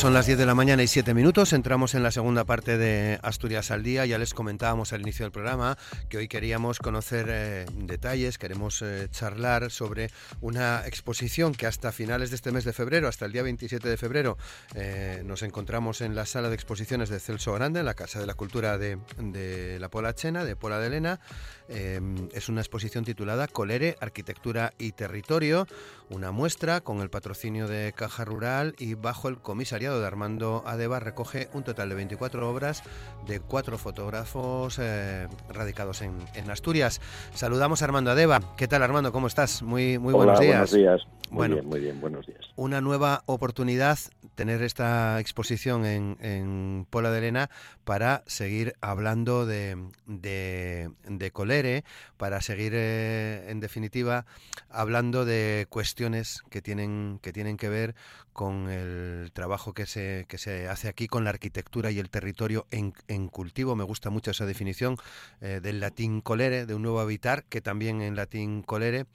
Son las 10 de la mañana y 7 minutos. Entramos en la segunda parte de Asturias al Día. Ya les comentábamos al inicio del programa que hoy queríamos conocer eh, detalles, queremos eh, charlar sobre una exposición que hasta finales de este mes de febrero, hasta el día 27 de febrero, eh, nos encontramos en la sala de exposiciones de Celso Grande, en la Casa de la Cultura de, de la Pola Chena, de Pola de Elena. es una exposición titulada Colere, Arquitectura y Territorio, una muestra con el patrocinio de Caja Rural y bajo el comisariado de Armando Adeba recoge un total de 24 obras de cuatro fotógrafos eh, radicados en, Asturias. Saludamos a Armando Adeba. ¿Qué tal Armando? ¿Cómo estás? Muy, muy buenos días. Buenos días. Muy bueno, bien, muy bien, buenos días. Una nueva oportunidad tener esta exposición en, en Pola de Elena para seguir hablando de, de, Colere, para seguir, eh, en definitiva, hablando de cuestiones que tienen, que tienen que ver con el trabajo que se, que se hace aquí con la arquitectura y el territorio en, en cultivo. Me gusta mucho esa definición eh, del latín colere, de un nuevo habitar, que también en latín colere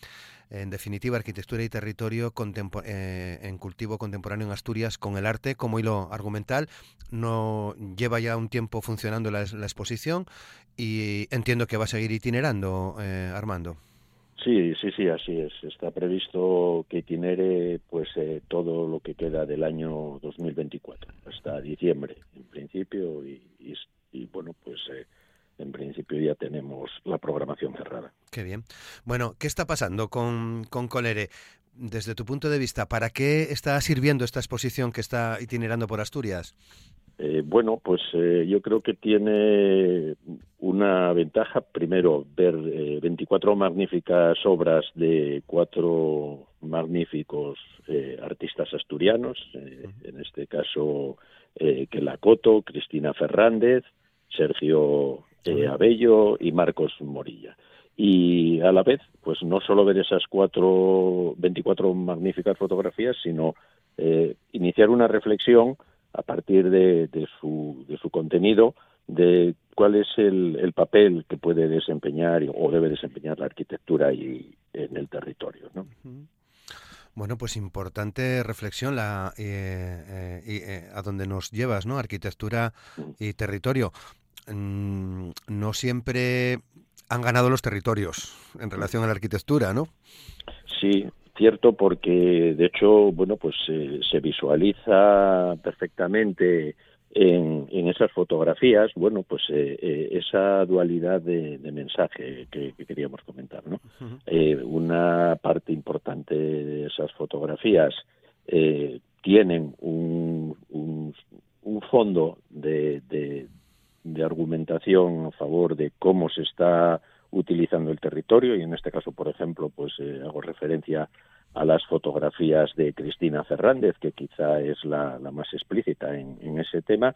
en definitiva, arquitectura y territorio eh, en cultivo contemporáneo en Asturias con el arte como hilo argumental. No lleva ya un tiempo funcionando la, exposición y entiendo que va a seguir itinerando, eh, Armando. Sí, sí, sí, así es. Está previsto que itinere pues eh, todo lo que queda del año 2024 hasta diciembre, en principio, y, bueno, pues eh, en principio ya tenemos la programación cerrada. Qué bien. Bueno, ¿qué está pasando con, con Colere? Desde tu punto de vista, ¿para qué está sirviendo esta exposición que está itinerando por Asturias? Eh, bueno, pues eh, yo creo que tiene una ventaja. Primero, ver 24 eh, magníficas obras de cuatro magníficos artistas asturianos, en este caso Coto, Cristina Fernández, Sergio Abello y Marcos Morilla. Y a la vez, pues no solo ver esas cuatro, 24 magníficas fotografías, sino iniciar una reflexión a partir de, su, de su contenido, de cuál es el, papel que puede desempeñar o debe desempeñar la arquitectura y, en el territorio. ¿no? Bueno, pues importante reflexión la, eh, eh, eh, a donde nos llevas, ¿no? Arquitectura mm. y territorio. Mm, no siempre han ganado los territorios en relación a la arquitectura, ¿no? Sí, cierto porque de hecho bueno pues se visualiza perfectamente en, en, esas fotografías bueno pues eh, eh, esa dualidad de, mensaje que, queríamos comentar no eh, una parte importante de esas fotografías tienen un, un, fondo de, de, de argumentación a favor de cómo se está utilizando el territorio y en este caso, por ejemplo, pues eh, hago referencia a las fotografías de Cristina Fernández, que quizá es la, más explícita en, ese tema,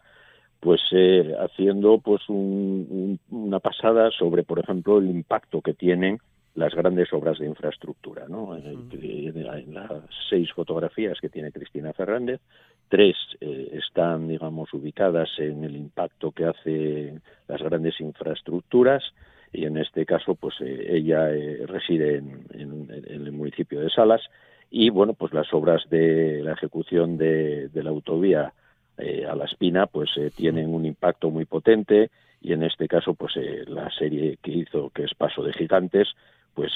pues eh, haciendo pues una pasada sobre, por ejemplo, el impacto que tienen las grandes obras de infraestructura. ¿no? En, las seis fotografías que tiene Cristina Fernández, tres eh, están, digamos, ubicadas en el impacto que hacen las grandes infraestructuras y en este caso pues eh, ella eh, reside en, el municipio de Salas y bueno pues las obras de la ejecución de, la autovía eh, a la Espina pues tienen un impacto muy potente y en este caso pues la serie que hizo que es Paso de Gigantes pues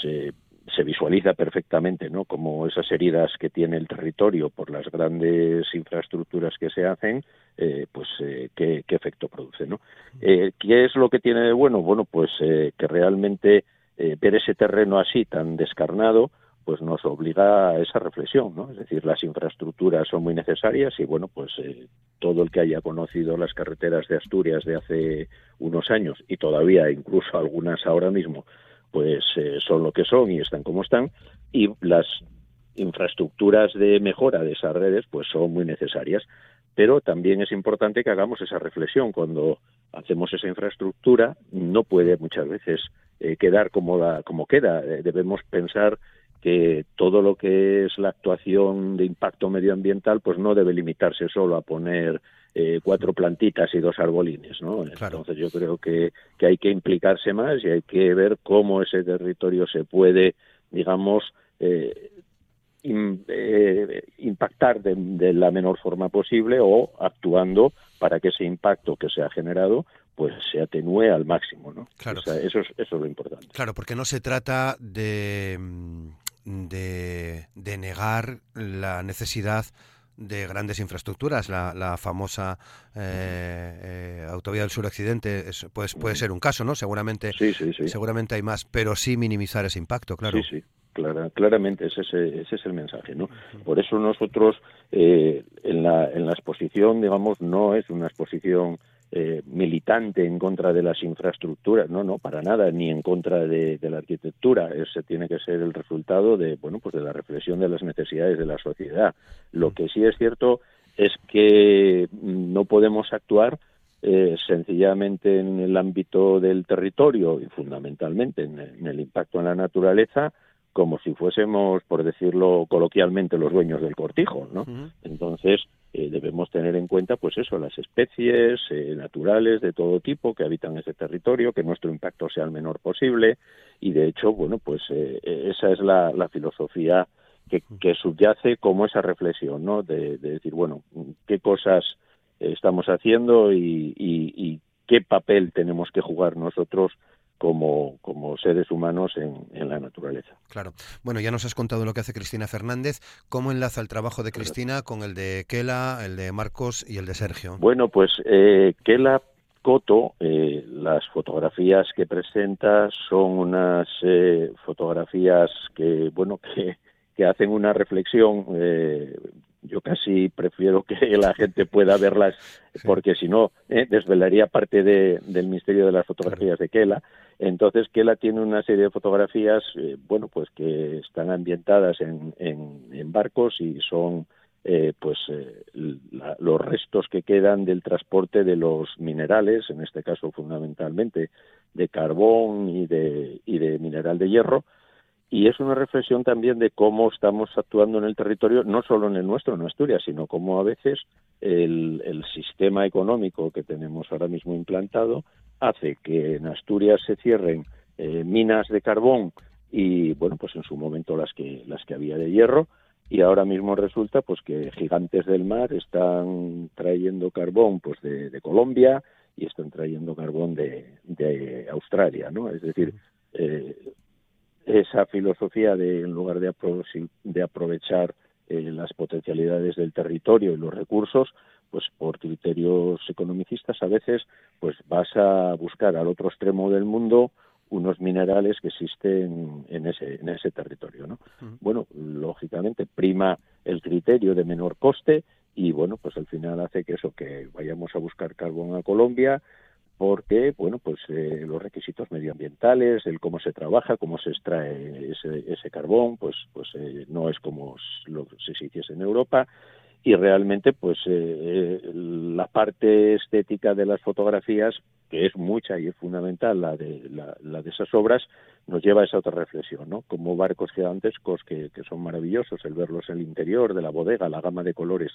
se visualiza perfectamente, ¿no? Como esas heridas que tiene el territorio por las grandes infraestructuras que se hacen, eh, pues eh, qué, efecto produce, ¿no? Eh, ¿Qué es lo que tiene de bueno? Bueno, pues que realmente ver ese terreno así tan descarnado, pues nos obliga a esa reflexión, ¿no? Es decir, las infraestructuras son muy necesarias y bueno, pues todo el que haya conocido las carreteras de Asturias de hace unos años y todavía incluso algunas ahora mismo pues eh, son lo que son y están como están y las infraestructuras de mejora de esas redes pues son muy necesarias pero también es importante que hagamos esa reflexión cuando hacemos esa infraestructura, no puede muchas veces eh, quedar como, como queda. Eh, debemos pensar que todo lo que es la actuación de impacto medioambiental pues no debe limitarse solo a poner eh, cuatro plantitas y dos arbolines, ¿no? Entonces yo creo que, que hay que implicarse más y hay que ver cómo ese territorio se puede, digamos, eh, eh, impactar de, la menor forma posible o actuando para que ese impacto que se ha generado pues se atenúe al máximo, ¿no? Claro. eso, es, eso es lo importante. Claro, porque no se trata de de, negar la necesidad de grandes infraestructuras. La, famosa eh, eh, autovía del sur-occidente pues, puede ser un caso, ¿no? Seguramente, seguramente hay más, pero sí minimizar ese impacto, claro. Sí, sí. claramente ese, ese es el mensaje, ¿no? Por eso nosotros eh, en, la, en la exposición, digamos, no es una exposición eh, militante en contra de las infraestructuras, no, no, para nada, ni en contra de, la arquitectura. Ese tiene que ser el resultado de, bueno, pues de la reflexión de las necesidades de la sociedad. Lo que sí es cierto es que no podemos actuar eh, sencillamente en el ámbito del territorio y fundamentalmente en el impacto en la naturaleza, como si fuésemos, por decirlo coloquialmente, los dueños del cortijo, ¿no? Entonces, eh, debemos tener en cuenta, pues eso, las especies eh, naturales de todo tipo que habitan ese territorio, que nuestro impacto sea el menor posible, y de hecho, bueno, pues eh, esa es la, filosofía que, subyace como esa reflexión, ¿no? De, decir, bueno, qué cosas estamos haciendo y qué papel tenemos que jugar nosotros como, como seres humanos en, la naturaleza. Claro. Bueno, ya nos has contado lo que hace Cristina Fernández. ¿Cómo enlaza el trabajo de Cristina con el de Kela, el de Marcos y el de Sergio? Bueno, pues eh, Kela Coto, eh, las fotografías que presenta son unas eh, fotografías que, bueno, que, que hacen una reflexión eh, yo casi prefiero que la gente pueda verlas porque si no ¿eh? desvelaría parte del misterio de las fotografías de Kela. Entonces Kela tiene una serie de fotografías, eh, bueno, pues que están ambientadas en, en, barcos y son eh, pues los restos que quedan del transporte de los minerales, en este caso fundamentalmente de carbón y de, y de mineral de hierro, y es una reflexión también de cómo estamos actuando en el territorio, no solo en el nuestro, en Asturias, sino cómo a veces el, sistema económico que tenemos ahora mismo implantado hace que en Asturias se cierren eh, minas de carbón y, bueno, pues en su momento las que, las que había de hierro, y ahora mismo resulta pues que gigantes del mar están trayendo carbón pues de, Colombia y están trayendo carbón de, de Australia, ¿no? Es decir, eh, esa filosofía de en lugar de, de aprovechar eh, las potencialidades del territorio y los recursos, pues por criterios economicistas a veces pues vas a buscar al otro extremo del mundo unos minerales que existen en ese en ese territorio, ¿no? Bueno, lógicamente prima el criterio de menor coste y bueno, pues al final hace que eso que vayamos a buscar carbón a Colombia porque bueno pues eh, los requisitos medioambientales el cómo se trabaja cómo se extrae ese, ese carbón pues pues eh, no es como lo, si se hiciese en Europa. Y realmente pues eh, la parte estética de las fotografías que es mucha y es fundamental la de la, de esas obras nos lleva a esa otra reflexión no como barcos gigantescos que, que son maravillosos el verlos en el interior de la bodega la gama de colores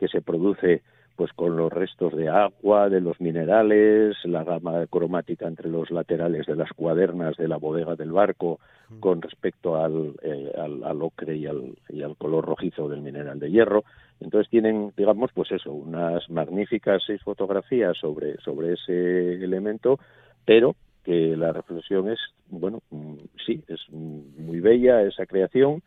que se produce pues con los restos de agua, de los minerales, la gama cromática entre los laterales de las cuadernas de la bodega del barco con respecto al, eh, al, ocre y al, y al, color rojizo del mineral de hierro. Entonces tienen, digamos, pues eso, unas magníficas seis fotografías sobre, sobre ese elemento, pero que la reflexión es, bueno, mm, sí, es muy bella esa creación,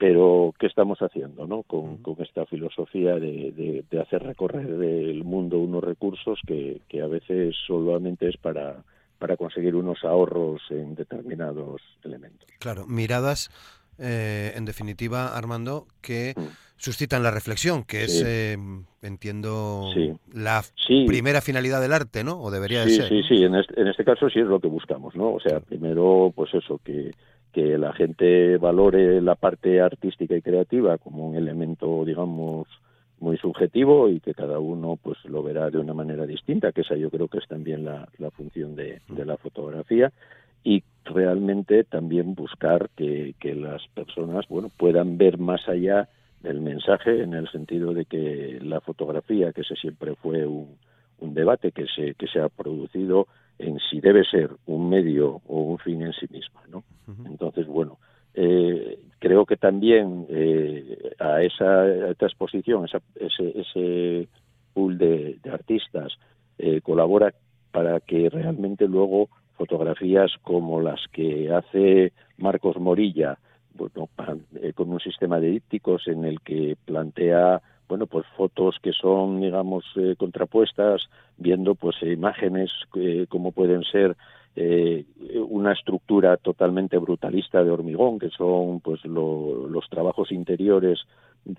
pero ¿qué estamos haciendo ¿no? con, esta filosofía de, hacer recorrer del mundo unos recursos que, a veces solamente es para, para conseguir unos ahorros en determinados elementos? Claro, miradas, eh, en definitiva, Armando, que mm. suscitan la reflexión, que es, eh, entiendo, la primera finalidad del arte, ¿no? O debería de ser. Sí, sí, en este, en este caso sí es lo que buscamos, ¿no? O sea, primero, pues eso, que que la gente valore la parte artística y creativa como un elemento, digamos, muy subjetivo y que cada uno pues lo verá de una manera distinta, que esa yo creo que es también la, función de, la fotografía. Y realmente también buscar que, que las personas bueno puedan ver más allá del mensaje en el sentido de que la fotografía, que ese siempre fue un, un debate que se, que se ha producido en si debe ser un medio o un fin en sí misma, ¿no? Entonces, bueno, eh, creo que también eh, a, esa, esta exposición, ese, ese pool de, artistas eh, colabora para que realmente luego fotografías como las que hace Marcos Morilla, bueno, con un sistema de dípticos en el que plantea bueno, pues fotos que son, digamos, eh, contrapuestas, viendo pues imágenes eh, como pueden ser eh, una estructura totalmente brutalista de hormigón, que son pues los trabajos interiores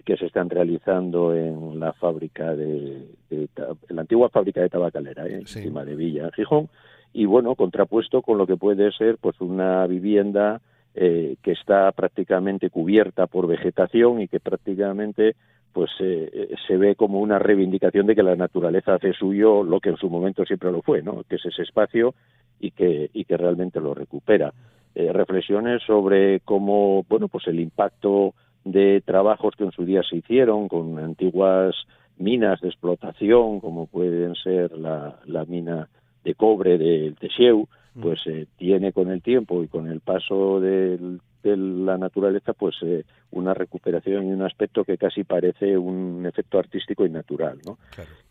que se están realizando en la fábrica de, en la antigua fábrica de tabacalera, encima de Villa, en Gijón, y bueno, contrapuesto con lo que puede ser pues una vivienda que está prácticamente cubierta por vegetación y que prácticamente pues eh, se ve como una reivindicación de que la naturaleza hace suyo lo que en su momento siempre lo fue, ¿no? que es ese espacio y que, y que realmente lo recupera. Eh, reflexiones sobre cómo, bueno, pues el impacto de trabajos que en su día se hicieron con antiguas minas de explotación, como pueden ser la, la mina de cobre del Tesieu, pues eh, tiene con el tiempo y con el paso del de la naturaleza, pues eh, una recuperación y un aspecto que casi parece un efecto artístico y natural, ¿no?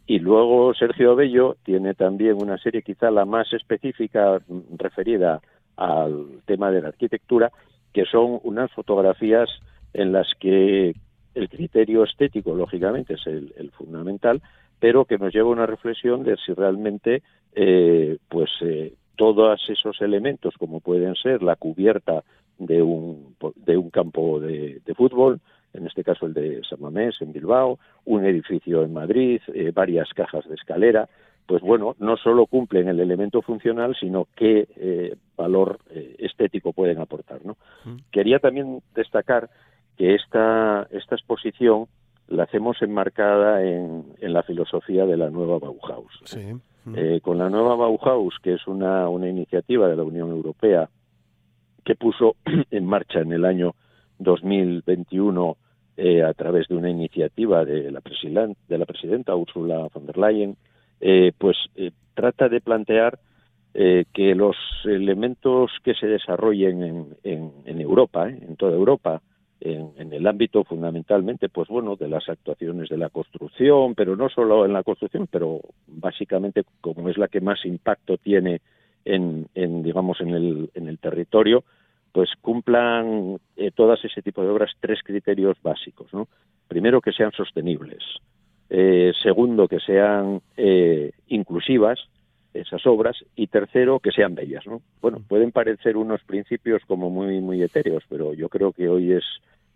Y luego Sergio Bello tiene también una serie quizá la más específica referida al tema de la arquitectura, que son unas fotografías en las que el criterio estético, lógicamente, es el, fundamental, pero que nos lleva a una reflexión de si realmente, eh, pues, eh, todos esos elementos, como pueden ser la cubierta de un, de un campo de, fútbol, en este caso el de San Mamés, en Bilbao, un edificio en Madrid, eh, varias cajas de escalera, pues bueno, no solo cumplen el elemento funcional, sino qué eh, valor eh, estético pueden aportar. ¿no? Quería también destacar que esta, esta exposición la hacemos enmarcada en, en la filosofía de la nueva Bauhaus. con la nueva Bauhaus, que es una, una iniciativa de la Unión Europea que puso en marcha en el año 2021 eh, a través de una iniciativa de la, de la presidenta Ursula von der Leyen, eh, pues eh, trata de plantear que los elementos que se desarrollen en, en, Europa, en toda Europa, en, en, el ámbito fundamentalmente, pues bueno, de las actuaciones de la construcción, pero no solo en la construcción, pero básicamente como es la que más impacto tiene en, en digamos, en el, en el territorio, pues cumplan eh, todas ese tipo de obras tres criterios básicos. ¿no? Primero, que sean sostenibles. Eh, segundo, que sean eh, inclusivas esas obras. Y tercero, que sean bellas. ¿no? Bueno, pueden parecer unos principios como muy, muy etéreos, pero yo creo que hoy es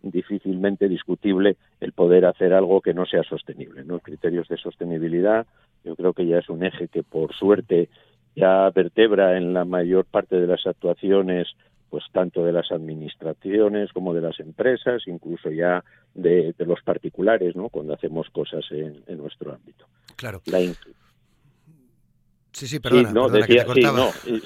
difícilmente discutible el poder hacer algo que no sea sostenible. ¿no? Criterios de sostenibilidad, yo creo que ya es un eje que por suerte ya vertebra en la mayor parte de las actuaciones pues tanto de las administraciones como de las empresas, incluso ya de, los particulares, ¿no? Cuando hacemos cosas en, nuestro ámbito. Claro. sí, sí, perdona, sí, no, decía,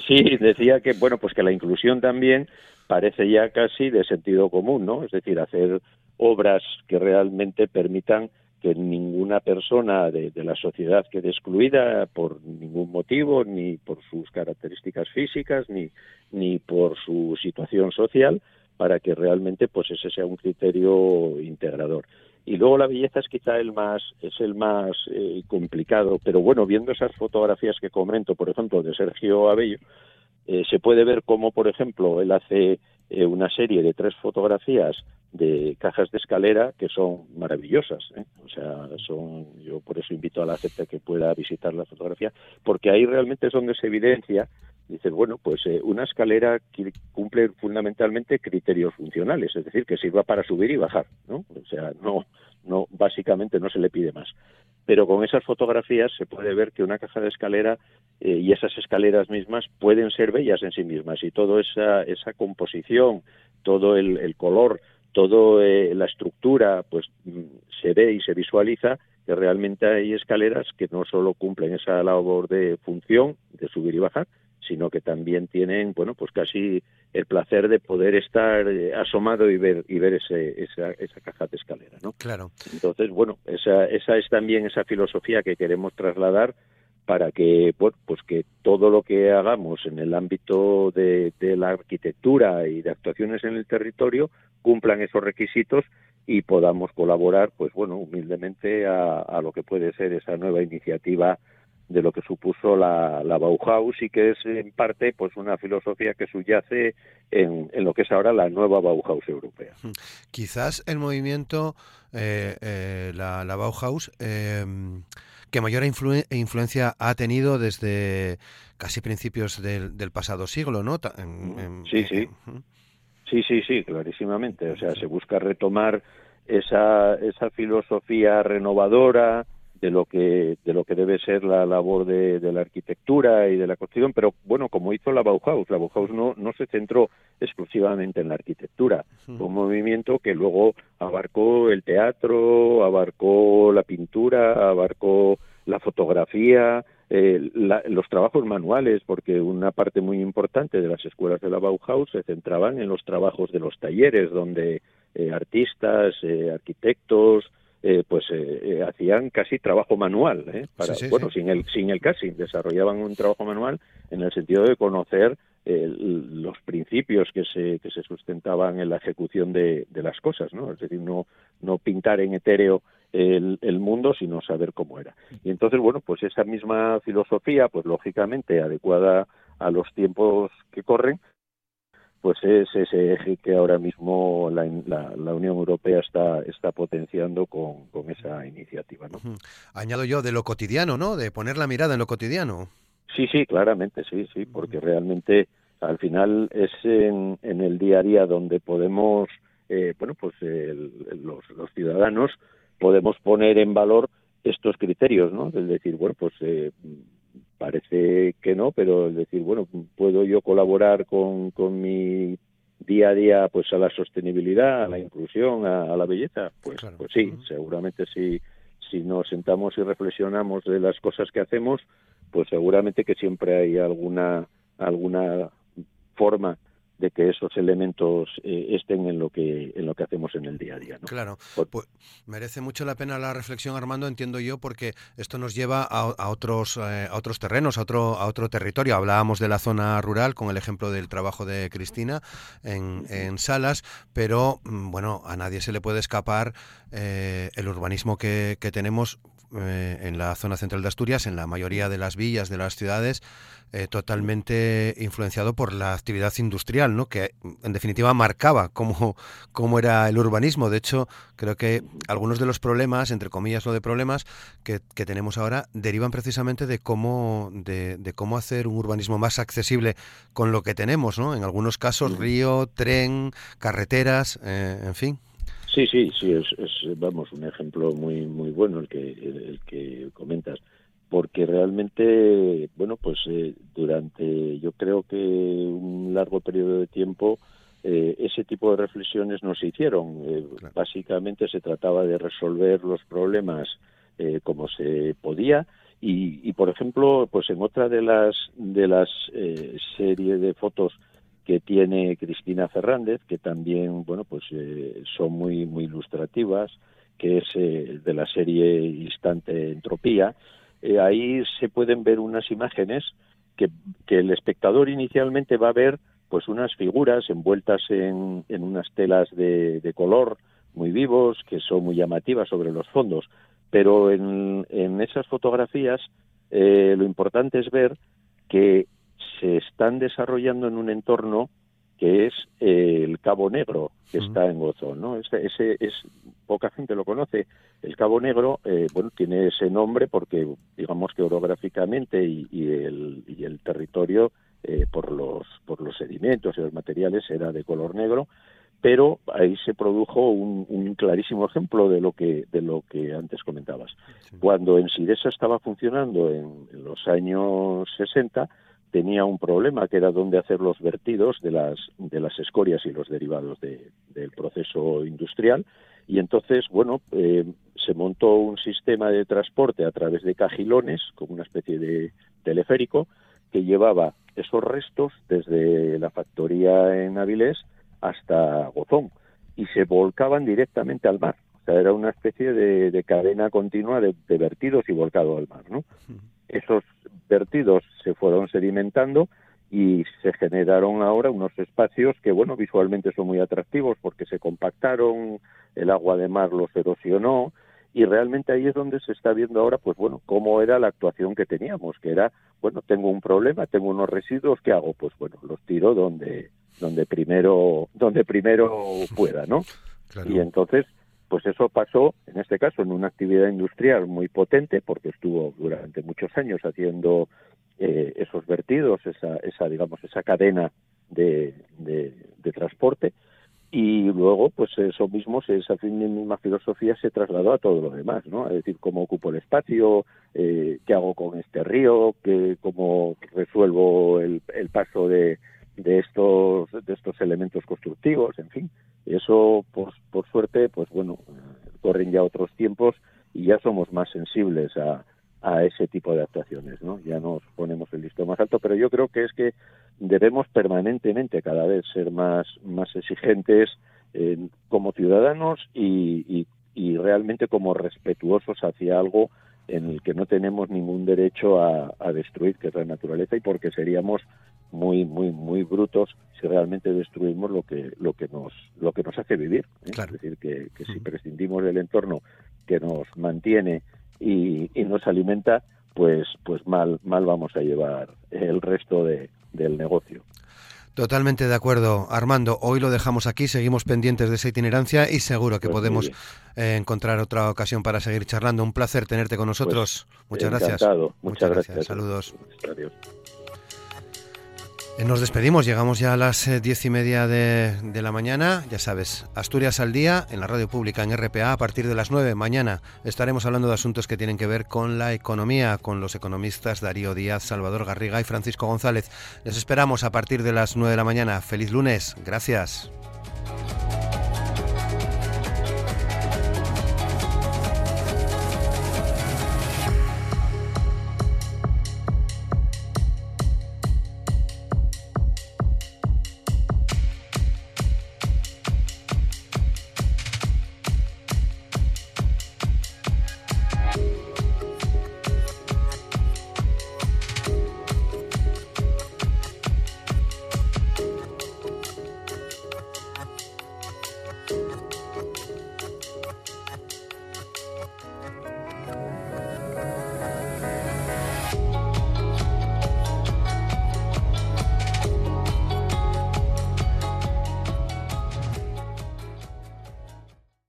sí, decía que bueno, pues que la inclusión también parece ya casi de sentido común, ¿no? Es decir, hacer obras que realmente permitan que ninguna persona de, la sociedad quede excluida por ningún motivo, ni por sus características físicas, ni, ni por su situación social, para que realmente pues ese sea un criterio integrador. Y luego la belleza es quizá el más es el más eh, complicado, pero bueno, viendo esas fotografías que comento, por ejemplo, de Sergio Abello, eh, se puede ver cómo, por ejemplo, él hace eh, una serie de tres fotografías de cajas de escalera que son maravillosas. ¿eh? O sea, son, yo por eso invito a la gente que pueda visitar la fotografía, porque ahí realmente es donde se evidencia, dices, bueno, pues eh, una escalera que cumple fundamentalmente criterios funcionales, es decir, que sirva para subir y bajar, ¿no? O sea, no, no, básicamente no se le pide más pero con esas fotografías se puede ver que una caja de escalera eh, y esas escaleras mismas pueden ser bellas en sí mismas y toda esa, esa composición, todo el, color toda la estructura pues mm, se ve y se visualiza que realmente hay escaleras que no solo cumplen esa labor de función de subir y bajar, sino que también tienen, bueno, pues casi el placer de poder estar eh, asomado y ver y ver ese, esa, esa caja de escalera, ¿no? Claro. Entonces, bueno, esa, esa es también esa filosofía que queremos trasladar para que, bueno, pues que todo lo que hagamos en el ámbito de, de la arquitectura y de actuaciones en el territorio cumplan esos requisitos y podamos colaborar, pues bueno, humildemente a, a lo que puede ser esa nueva iniciativa de lo que supuso la, la, Bauhaus y que es en parte pues una filosofía que subyace en, en, lo que es ahora la nueva Bauhaus europea. Quizás el movimiento, eh, eh, la, la, Bauhaus, eh, que mayor influ influencia ha tenido desde casi principios del, del pasado siglo, ¿no? En, en, sí, sí. Sí, sí, sí, clarísimamente. O sea, se busca retomar esa, esa filosofía renovadora, de lo que de lo que debe ser la labor de, de, la arquitectura y de la construcción pero bueno como hizo la Bauhaus la Bauhaus no no se centró exclusivamente en la arquitectura fue un movimiento que luego abarcó el teatro abarcó la pintura abarcó la fotografía eh, la, los trabajos manuales, porque una parte muy importante de las escuelas de la Bauhaus se centraban en los trabajos de los talleres, donde eh, artistas, eh, arquitectos, eh, pues eh, eh, hacían casi trabajo manual, ¿eh? Para, sí, sí, bueno, sí. sin el sin el casi desarrollaban un trabajo manual en el sentido de conocer los principios que se que se sustentaban en la ejecución de, de las cosas, ¿no? Es decir, no no pintar en etéreo el, el, mundo, sino saber cómo era. Y entonces, bueno, pues esa misma filosofía, pues lógicamente adecuada a los tiempos que corren, pues es ese eje que ahora mismo la, la, la Unión Europea está, está potenciando con, con esa iniciativa. ¿no? Añado yo de lo cotidiano, ¿no? De poner la mirada en lo cotidiano. Sí, sí, claramente, sí, sí, porque realmente al final es en, en el día a día donde podemos, eh, bueno, pues el, los, los ciudadanos podemos poner en valor estos criterios, ¿no? Es decir, bueno, pues eh, parece que no, pero es decir, bueno, puedo yo colaborar con, con mi día a día pues a la sostenibilidad, a la inclusión, a, a la belleza, pues, claro. pues sí, uh -huh. seguramente si, si nos sentamos y reflexionamos de las cosas que hacemos, pues seguramente que siempre hay alguna alguna forma de que esos elementos eh, estén en lo que en lo que hacemos en el día a día. ¿no? Claro, pues merece mucho la pena la reflexión, Armando, entiendo yo, porque esto nos lleva a, a otros eh, a otros terrenos, a otro a otro territorio. Hablábamos de la zona rural con el ejemplo del trabajo de Cristina en, en Salas, pero mm, bueno, a nadie se le puede escapar eh, el urbanismo que, que tenemos eh, en la zona central de Asturias, en la mayoría de las villas de las ciudades, eh, totalmente influenciado por la actividad industrial, ¿no? que en definitiva marcaba cómo, cómo era el urbanismo. De hecho, creo que algunos de los problemas, entre comillas lo de problemas, que, que tenemos ahora, derivan precisamente de cómo, de, de, cómo hacer un urbanismo más accesible con lo que tenemos. ¿no? En algunos casos, río, tren, carreteras, eh, en fin. Sí, sí, sí, es, es, vamos, un ejemplo muy muy bueno el que el, el que comentas porque realmente, bueno, pues eh, durante yo creo que un largo periodo de tiempo eh, ese tipo de reflexiones no se hicieron. Eh, claro. Básicamente se trataba de resolver los problemas eh, como se podía y, y, por ejemplo, pues en otra de las de las eh, series de fotos que tiene Cristina Fernández, que también, bueno, pues eh, son muy muy ilustrativas, que es eh, de la serie Instante Entropía, eh, ahí se pueden ver unas imágenes que, que, el espectador inicialmente va a ver pues unas figuras envueltas en, en unas telas de, de, color muy vivos que son muy llamativas sobre los fondos. Pero en, en esas fotografías eh, lo importante es ver que se están desarrollando en un entorno que es eh, el Cabo Negro, que uh -huh. está en Gozo, ¿no? Ese, ese, es poca gente lo conoce. El Cabo Negro, eh, bueno, tiene ese nombre porque, digamos que orográficamente y, y, el, y el territorio eh, por los por los sedimentos y los materiales era de color negro, pero ahí se produjo un, un clarísimo ejemplo de lo que de lo que antes comentabas. Sí. Cuando en Sidesa estaba funcionando en, en los años 60 tenía un problema que era dónde hacer los vertidos de las, de las escorias y los derivados del proceso industrial. Y entonces, bueno, eh, se montó un sistema de transporte a través de cajilones, como una especie de teleférico, que llevaba esos restos desde la factoría en Avilés hasta Gozón y se volcaban directamente al mar. O sea, era una especie de, cadena continua de, de, vertidos y volcado al mar, ¿no? Esos vertidos se fueron sedimentando y se generaron ahora unos espacios que, bueno, visualmente son muy atractivos porque se compactaron, el agua de mar los erosionó y realmente ahí es donde se está viendo ahora, pues bueno, cómo era la actuación que teníamos, que era, bueno, tengo un problema, tengo unos residuos, ¿qué hago? Pues bueno, los tiro donde, donde primero, donde primero pueda, ¿no? Y entonces, pues eso pasó, en este caso, en una actividad industrial muy potente, porque estuvo durante muchos años haciendo eh, esos vertidos, esa, esa, digamos, esa cadena de, de, transporte, y luego pues eso mismo esa misma filosofía se trasladó a todo lo demás no es decir cómo ocupo el espacio eh, qué hago con este río qué, cómo resuelvo el, el paso de, de estos de estos elementos constructivos en fin eso pues por suerte pues bueno corren ya otros tiempos y ya somos más sensibles a, a ese tipo de actuaciones, ¿no? Ya nos ponemos el listón más alto, pero yo creo que es que debemos permanentemente cada vez ser más, más exigentes eh, como ciudadanos y, y, realmente como respetuosos hacia algo en el que no tenemos ningún derecho a, destruir, que es la naturaleza, y porque seríamos muy, muy, muy brutos si realmente destruimos lo que, lo que nos, lo que nos hace vivir. ¿eh? Es decir, que, que si prescindimos del entorno que nos mantiene y, nos alimenta, pues, pues mal, mal vamos a llevar el resto de, del negocio. Totalmente de acuerdo, Armando. Hoy lo dejamos aquí, seguimos pendientes de esa itinerancia y seguro que pues podemos eh, encontrar otra ocasión para seguir charlando. Un placer tenerte con pues nosotros. Muchas gracias. Muchas, gracias. Saludos. Eh, nos despedimos, llegamos ya a las eh, diez y media de, la mañana. Ya sabes, Asturias al día en la radio pública en RPA a partir de las nueve. Mañana estaremos hablando de asuntos que tienen que ver con la economía, con los economistas Darío Díaz, Salvador Garriga y Francisco González. Les esperamos a partir de las nueve de la mañana. Feliz lunes. Gracias.